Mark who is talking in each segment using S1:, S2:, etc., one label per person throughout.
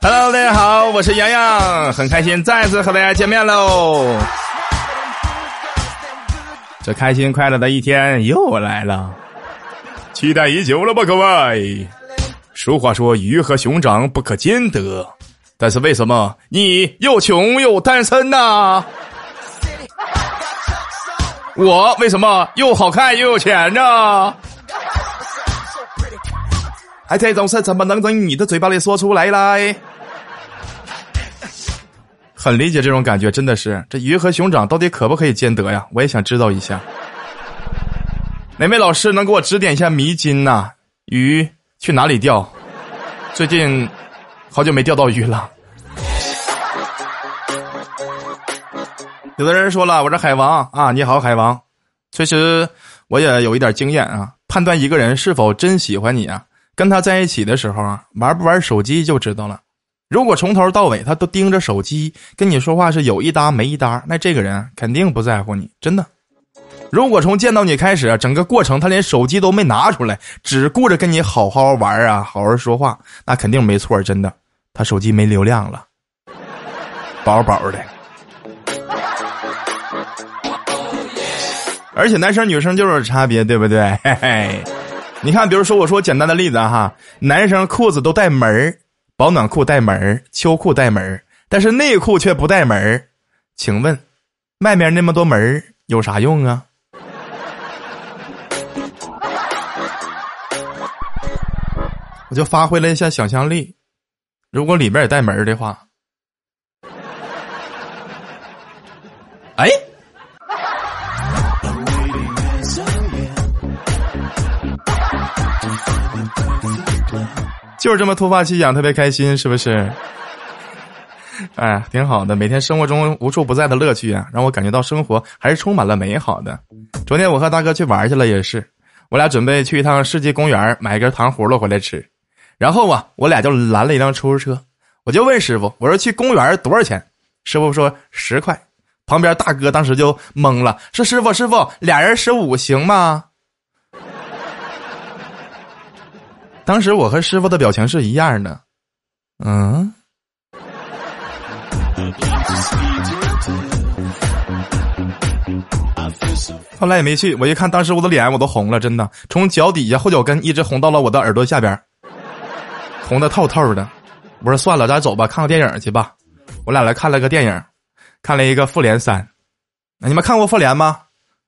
S1: Hello，大家好，我是洋洋，很开心再次和大家见面喽。这开心快乐的一天又来了，期待已久了吧，各位？俗话说，鱼和熊掌不可兼得，但是为什么你又穷又单身呢？我为什么又好看又有钱呢？哎，这种事怎么能从你的嘴巴里说出来嘞？很理解这种感觉，真的是这鱼和熊掌到底可不可以兼得呀？我也想知道一下。哪位老师能给我指点一下迷津呐？鱼去哪里钓？最近好久没钓到鱼了。有的人说了，我是海王啊！你好，海王。确实，我也有一点经验啊，判断一个人是否真喜欢你啊，跟他在一起的时候啊，玩不玩手机就知道了。如果从头到尾他都盯着手机跟你说话是有一搭没一搭，那这个人肯定不在乎你，真的。如果从见到你开始，整个过程他连手机都没拿出来，只顾着跟你好好玩啊，好好说话，那肯定没错，真的。他手机没流量了，饱饱的。而且男生女生就是差别，对不对？嘿嘿。你看，比如说我说简单的例子哈，男生裤子都带门儿。保暖裤带门秋裤带门但是内裤却不带门请问，外面那么多门有啥用啊？我就发挥了一下想象力，如果里边也带门的话，哎，就是这么突发奇想，特别开心，是不是？哎，挺好的。每天生活中无处不在的乐趣啊，让我感觉到生活还是充满了美好的。昨天我和大哥去玩去了，也是，我俩准备去一趟世纪公园买一根糖葫芦回来吃。然后啊，我俩就拦了一辆出租车，我就问师傅：“我说去公园多少钱？”师傅说：“十块。”旁边大哥当时就懵了，说：“师傅，师傅，俩人十五行吗？”当时我和师傅的表情是一样的，嗯。后来也没去，我一看，当时我的脸我都红了，真的，从脚底下后脚跟一直红到了我的耳朵下边，红的透透的。我说算了，咱走吧，看个电影去吧。我俩来看了个电影，看了一个《复联三》。那你们看过《复联》吗？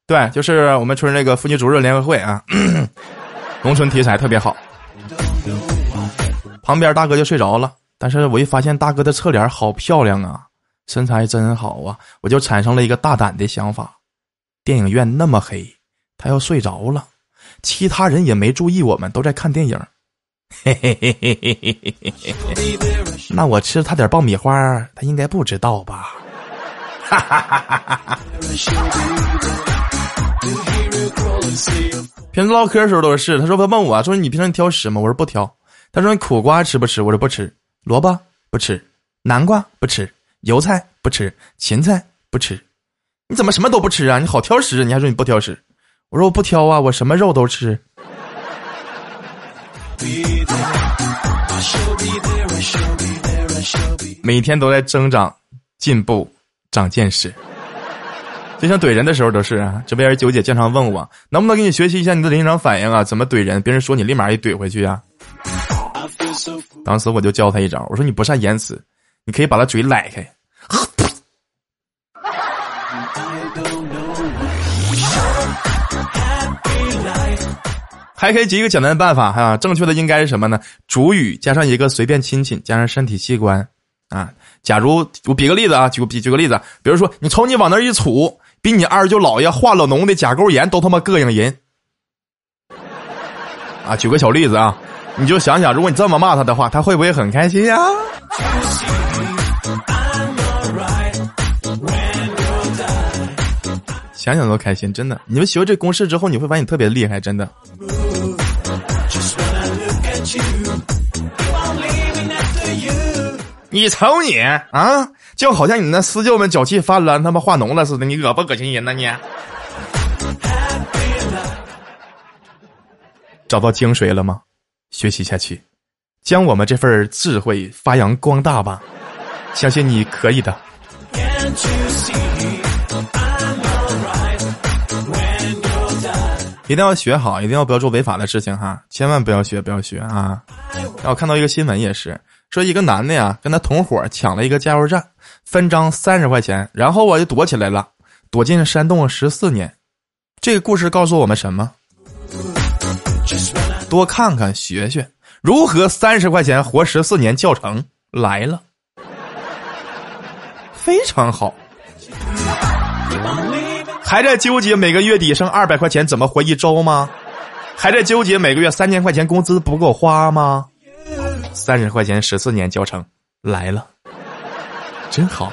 S1: 对，就是我们村那个妇女主任联合会啊，农村题材特别好。旁边大哥就睡着了，但是我一发现大哥的侧脸好漂亮啊，身材真好啊，我就产生了一个大胆的想法：电影院那么黑，他要睡着了，其他人也没注意，我们都在看电影。嘿嘿嘿嘿嘿嘿嘿嘿嘿，那我吃他点爆米花，他应该不知道吧？哈哈哈哈哈！平时唠嗑的时候都是，他说他问我说你平常挑食吗？我说不挑。他说：“苦瓜吃不吃？”我说：“不吃。”萝卜不吃，南瓜不吃，油菜不吃，芹菜不吃。你怎么什么都不吃啊？你好挑食！你还说你不挑食？我说我不挑啊，我什么肉都吃。每天都在增长、进步、长见识。就像怼人的时候都是啊。这边九姐经常问我，能不能给你学习一下你的临场反应啊？怎么怼人？别人说你立马一怼回去啊。当时我就教他一招，我说你不善言辞，你可以把他嘴赖开，还可以举一个简单的办法哈，正确的应该是什么呢？主语加上一个随便亲亲，加上身体器官啊。假如我比个例子啊，举举举个例子，比如说你瞅你往那一杵，比你二舅姥爷化了脓的甲沟炎都他妈膈应人啊！举个小例子啊。你就想想，如果你这么骂他的话，他会不会很开心呀？想想都开心，真的。你们学这公式之后，你会发现你特别厉害，真的。你瞅你啊，就好像你那私舅们脚气犯了，他妈化脓了似的，你恶不恶心人呢你？找到精髓了吗？学习下去，将我们这份智慧发扬光大吧！相信你可以的。一定要学好，一定要不要做违法的事情哈！千万不要学，不要学啊！我看到一个新闻也是，说一个男的呀，跟他同伙抢了一个加油站，分赃三十块钱，然后我就躲起来了，躲进山洞十四年。这个故事告诉我们什么？多看看学学，如何三十块钱活十四年教程来了，非常好。还在纠结每个月底剩二百块钱怎么活一周吗？还在纠结每个月三千块钱工资不够花吗？三十块钱十四年教程来了，真好。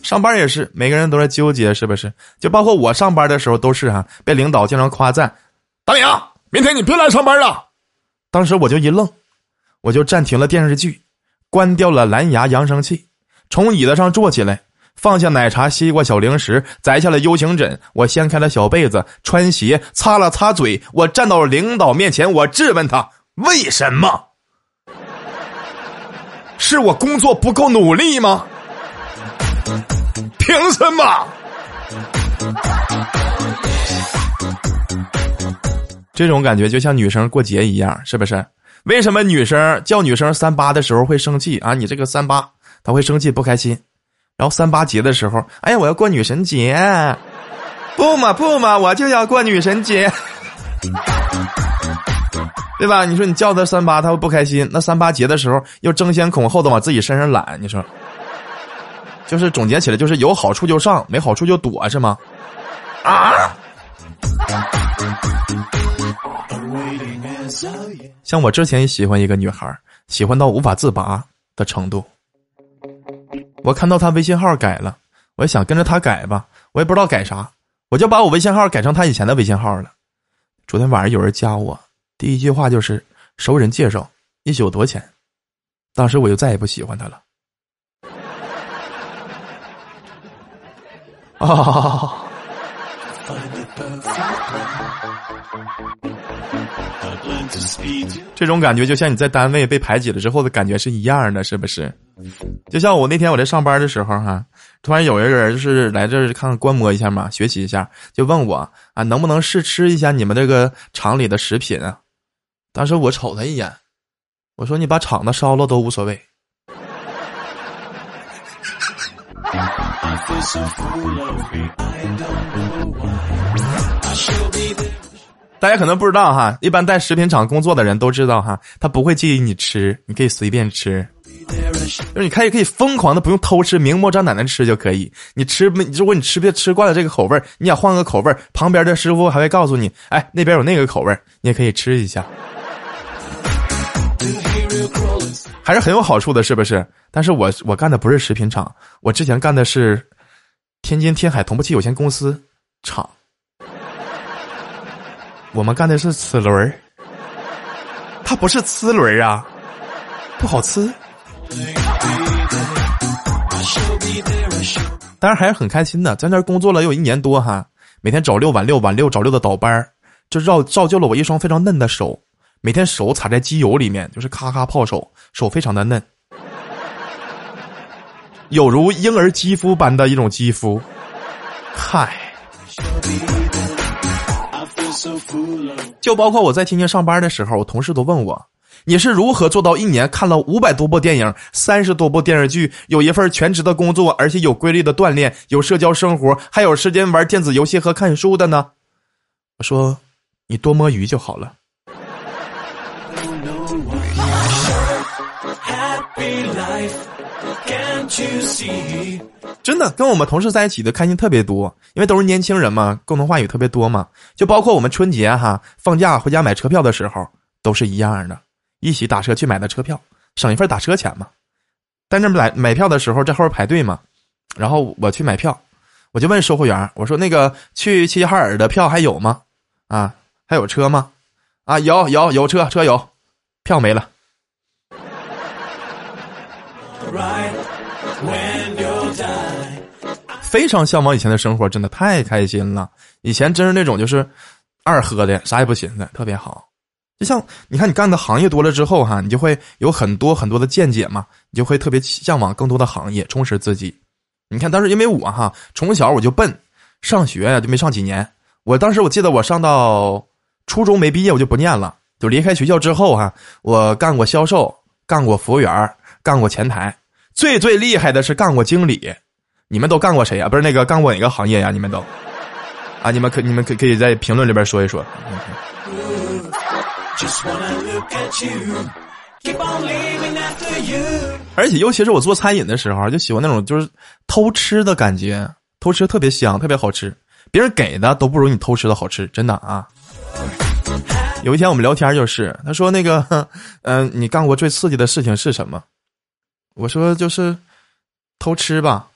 S1: 上班也是，每个人都在纠结，是不是？就包括我上班的时候都是哈，被领导经常夸赞。大明，明天你别来上班了。当时我就一愣，我就暂停了电视剧，关掉了蓝牙扬声器。从椅子上坐起来，放下奶茶、西瓜、小零食，摘下了 U 型枕。我掀开了小被子，穿鞋，擦了擦嘴。我站到领导面前，我质问他：为什么？是我工作不够努力吗？凭什么？这种感觉就像女生过节一样，是不是？为什么女生叫女生三八的时候会生气啊？你这个三八。他会生气不开心，然后三八节的时候，哎呀，我要过女神节，不嘛不嘛，我就要过女神节，对吧？你说你叫他三八，他会不开心。那三八节的时候又争先恐后的往自己身上揽，你说，就是总结起来就是有好处就上，没好处就躲，是吗？啊！像我之前也喜欢一个女孩，喜欢到无法自拔的程度。我看到他微信号改了，我也想跟着他改吧，我也不知道改啥，我就把我微信号改成他以前的微信号了。昨天晚上有人加我，第一句话就是熟人介绍，一宿多少钱。当时我就再也不喜欢他了。啊！这种感觉就像你在单位被排挤了之后的感觉是一样的，是不是？就像我那天我在上班的时候哈，突然有一个人就是来这儿看看观摩一下嘛，学习一下，就问我啊，能不能试吃一下你们这个厂里的食品啊？当时我瞅他一眼，我说你把厂子烧了都无所谓。大家可能不知道哈，一般在食品厂工作的人都知道哈，他不会介意你吃，你可以随便吃，就是你可以可以疯狂的不用偷吃，明目张胆的吃就可以。你吃没？如果你吃别吃惯了这个口味你想换个口味旁边的师傅还会告诉你，哎，那边有那个口味你也可以吃一下，还是很有好处的，是不是？但是我我干的不是食品厂，我之前干的是天津天海同步器有限公司厂。我们干的是齿轮儿，它不是呲轮儿啊，不好吃。当然还是很开心的，在那儿工作了有一年多哈，每天早六晚六晚六早六的倒班，就造造就了我一双非常嫩的手，每天手踩在机油里面就是咔咔泡手，手非常的嫩，有如婴儿肌肤般的一种肌肤，嗨。就包括我在天津上班的时候，我同事都问我：“你是如何做到一年看了五百多部电影、三十多部电视剧，有一份全职的工作，而且有规律的锻炼，有社交生活，还有时间玩电子游戏和看书的呢？”我说：“你多摸鱼就好了。”真的，跟我们同事在一起的开心特别多，因为都是年轻人嘛，共同话语特别多嘛。就包括我们春节哈放假回家买车票的时候，都是一样的，一起打车去买的车票，省一份打车钱嘛。在那买买票的时候，在后边排队嘛，然后我去买票，我就问售货员，我说那个去齐齐哈尔的票还有吗？啊，还有车吗？啊，有有有车车有，票没了。非常向往以前的生活，真的太开心了。以前真是那种就是二喝的，啥也不寻思，特别好。就像你看，你干的行业多了之后哈，你就会有很多很多的见解嘛，你就会特别向往更多的行业，充实自己。你看当时因为我哈，从小我就笨，上学呀就没上几年。我当时我记得我上到初中没毕业，我就不念了，就离开学校之后哈，我干过销售，干过服务员，干过前台，最最厉害的是干过经理。你们都干过谁呀？不是那个干过哪个行业呀？你们都啊？你们可你们可可以在评论里边说一说。而且尤其是我做餐饮的时候，就喜欢那种就是偷吃的感觉，偷吃特别香，特别好吃。别人给的都不如你偷吃的好吃，真的啊。有一天我们聊天就是，他说那个，嗯，你干过最刺激的事情是什么？我说就是偷吃吧。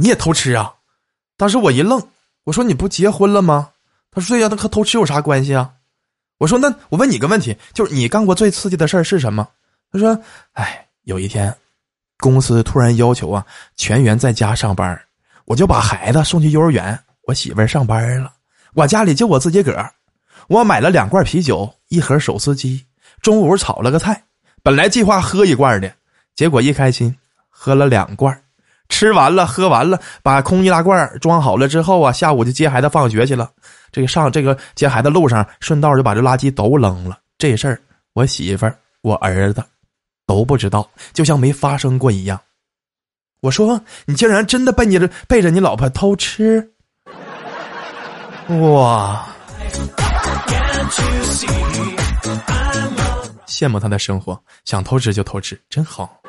S1: 你也偷吃啊？当时我一愣，我说你不结婚了吗？他说对呀，那和偷吃有啥关系啊？我说那我问你个问题，就是你干过最刺激的事儿是什么？他说，哎，有一天，公司突然要求啊全员在家上班，我就把孩子送去幼儿园，我媳妇儿上班了，我家里就我自己个儿，我买了两罐啤酒，一盒手撕鸡，中午炒了个菜，本来计划喝一罐的，结果一开心喝了两罐。吃完了，喝完了，把空易拉罐装好了之后啊，下午就接孩子放学去了。这个上这个接孩子路上，顺道就把这垃圾都扔了。这事儿，我媳妇儿、我儿子都不知道，就像没发生过一样。我说：“你竟然真的背你背着你老婆偷吃？”哇！羡慕他的生活，想偷吃就偷吃，真好。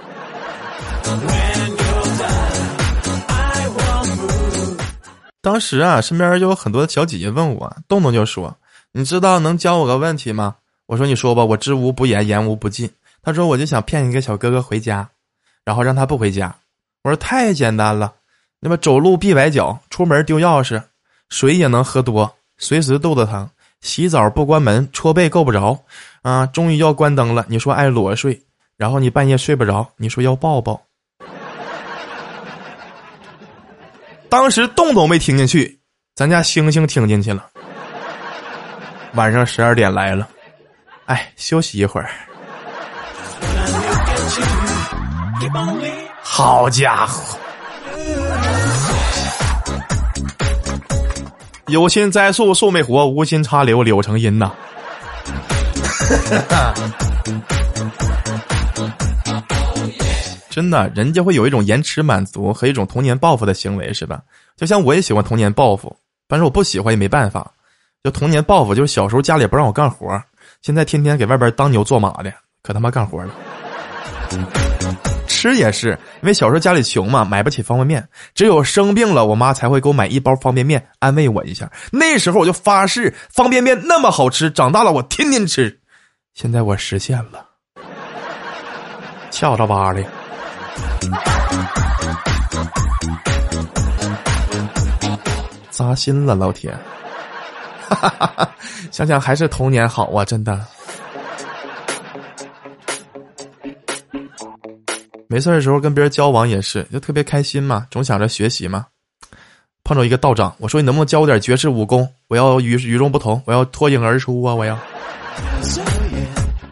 S1: 当时啊，身边就有很多小姐姐问我，动动就说：“你知道能教我个问题吗？”我说：“你说吧，我知无不言，言无不尽。”他说：“我就想骗一个小哥哥回家，然后让他不回家。”我说：“太简单了，那么走路必崴脚，出门丢钥匙，水也能喝多，随时肚子疼，洗澡不关门，搓背够不着，啊，终于要关灯了，你说爱裸睡，然后你半夜睡不着，你说要抱抱。”当时动都没听进去，咱家星星听进去了。晚上十二点来了，哎，休息一会儿。好家伙，有心栽树树没活，无心插柳柳成荫呐。真的，人家会有一种延迟满足和一种童年报复的行为，是吧？就像我也喜欢童年报复，但是我不喜欢也没办法。就童年报复，就是小时候家里不让我干活，现在天天给外边当牛做马的，可他妈干活了。吃也是，因为小时候家里穷嘛，买不起方便面，只有生病了，我妈才会给我买一包方便面安慰我一下。那时候我就发誓，方便面那么好吃，长大了我天天吃。现在我实现了，翘着巴的。扎心了，老铁！想想还是童年好啊，真的。没事的时候跟别人交往也是，就特别开心嘛，总想着学习嘛。碰着一个道长，我说你能不能教我点绝世武功？我要与与众不同，我要脱颖而出啊！我要。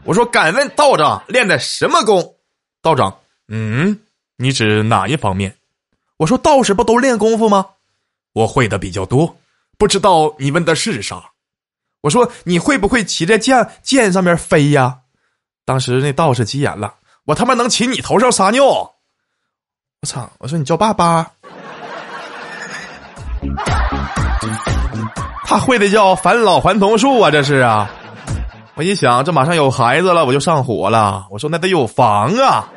S1: 我说敢问道长练的什么功？道长。嗯，你指哪一方面？我说道士不都练功夫吗？我会的比较多，不知道你问的是啥。我说你会不会骑在剑剑上面飞呀？当时那道士急眼了，我他妈能骑你头上撒尿？我操！我说你叫爸爸。他会的叫返老还童术啊，这是啊。我一想，这马上有孩子了，我就上火了。我说那得有房啊。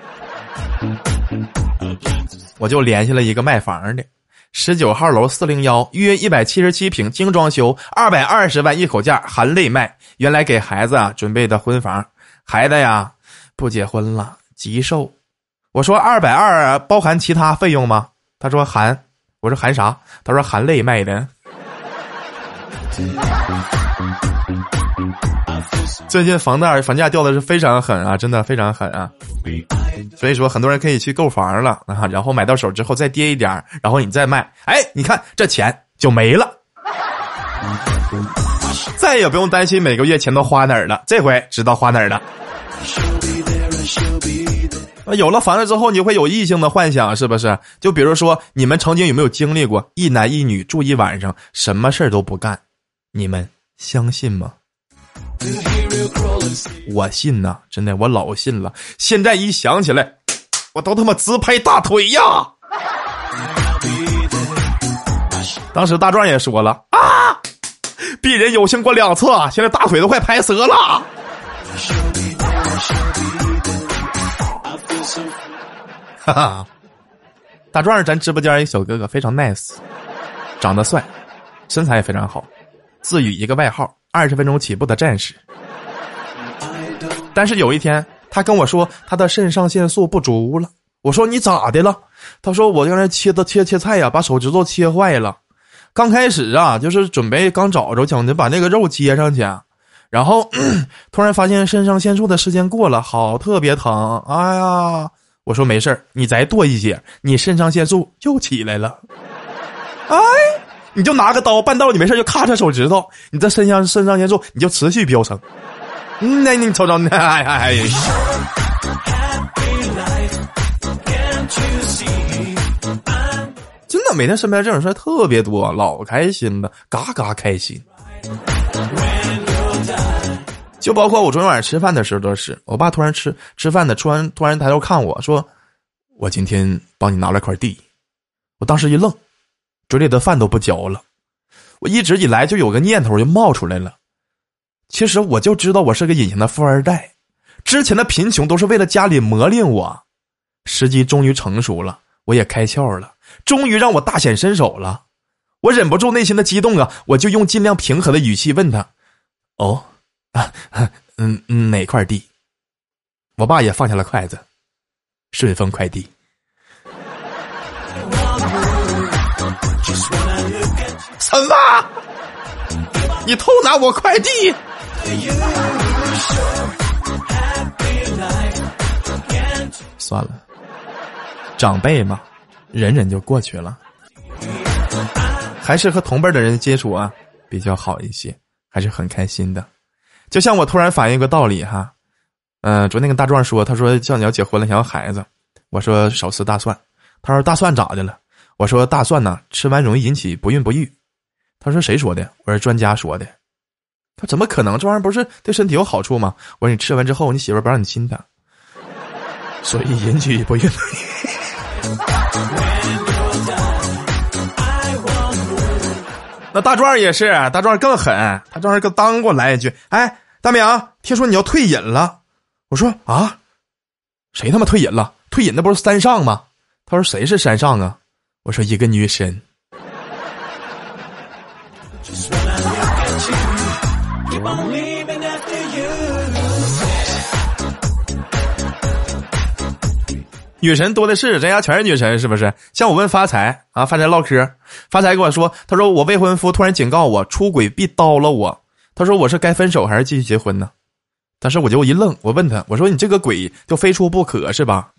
S1: 我就联系了一个卖房的，十九号楼四零幺，约一百七十七平，精装修，二百二十万一口价，含泪卖。原来给孩子啊准备的婚房，孩子呀不结婚了，急售。我说二百二包含其他费用吗？他说含。我说含啥？他说含泪卖的。最近房贷房价掉的是非常狠啊，真的非常狠啊。所以说，很多人可以去购房了啊，然后买到手之后再跌一点然后你再卖，哎，你看这钱就没了，再也不用担心每个月钱都花哪儿了，这回知道花哪儿了。有了房子之后，你会有异性的幻想，是不是？就比如说，你们曾经有没有经历过一男一女住一晚上，什么事儿都不干？你们相信吗？我信呐，真的，我老信了。现在一想起来，我都他妈直拍大腿呀！当时大壮也说了啊，鄙人有幸过两次，现在大腿都快拍折了。哈哈，大壮是咱直播间一小哥哥，非常 nice，长得帅，身材也非常好，自诩一个外号“二十分钟起步的战士”。但是有一天，他跟我说他的肾上腺素不足了。我说你咋的了？他说我刚才切的切切菜呀，把手指头切坏了。刚开始啊，就是准备刚找着想着把那个肉接上去，然后 突然发现肾上腺素的时间过了，好特别疼。哎呀！我说没事你再剁一些，你肾上腺素又起来了。哎，你就拿个刀，半道你没事就咔嚓手指头，你这肾上肾上腺素你就持续飙升。嗯，那你瞅瞅，那哎哎。真的，每天身边这种事特别多，老开心了，嘎嘎开心。就包括我昨天晚上吃饭的时候都是，我爸突然吃吃饭的，突然突然抬头看我说：“我今天帮你拿了块地。”我当时一愣，嘴里的饭都不嚼了。我一直以来就有个念头就冒出来了，其实我就知道我是个隐形的富二代，之前的贫穷都是为了家里磨练我，时机终于成熟了，我也开窍了，终于让我大显身手了。我忍不住内心的激动啊，我就用尽量平和的语气问他：“哦。”啊，嗯，哪块地？我爸也放下了筷子。顺丰快递。什么？你偷拿我快递？算了，长辈嘛，忍忍就过去了。还是和同辈的人接触啊，比较好一些，还是很开心的。就像我突然反应个道理哈，嗯，昨天跟大壮说，他说叫你要结婚了，想要孩子，我说少吃大蒜，他说大蒜咋的了？我说大蒜呢，吃完容易引起不孕不育。他说谁说的？我说专家说的。他怎么可能？这玩意儿不是对身体有好处吗？我说你吃完之后，你媳妇不让你亲他，所以引起不孕不育。那大壮也是，大壮更狠，大壮更当给我来一句：“哎，大明，听说你要退隐了。”我说：“啊，谁他妈退隐了？退隐那不是三上吗？”他说：“谁是山上啊？”我说：“一个女神。”女神多的是，咱家全是女神，是不是？像我问发财啊，发财唠嗑，发财跟我说，他说我未婚夫突然警告我出轨必刀了我，他说我是该分手还是继续结婚呢？但是我就一愣，我问他，我说你这个鬼就非出不可是吧？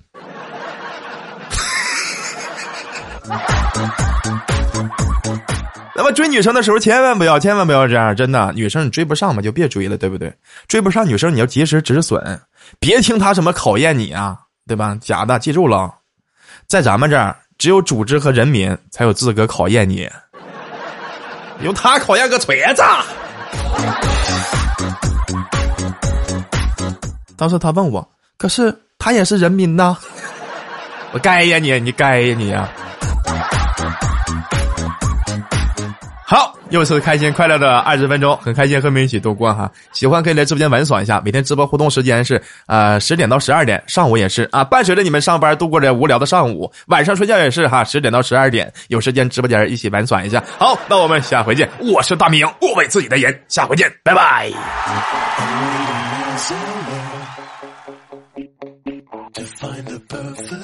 S1: 那么追女生的时候千万不要，千万不要这样，真的，女生你追不上嘛就别追了，对不对？追不上女生你要及时止损，别听她什么考验你啊。对吧？假的，记住了，在咱们这儿，只有组织和人民才有资格考验你。由他考验个锤子！当时他问我，可是他也是人民呐。我该呀你，你该呀你呀！好，又是开心快乐的二十分钟，很开心和你们一起度过哈。喜欢可以来直播间玩耍一下，每天直播互动时间是呃十点到十二点，上午也是啊，伴随着你们上班度过这无聊的上午，晚上睡觉也是哈，十点到十二点，有时间直播间一起玩耍一下。好，那我们下回见，我是大明，我为自己的言，下回见，拜拜。To find the perfect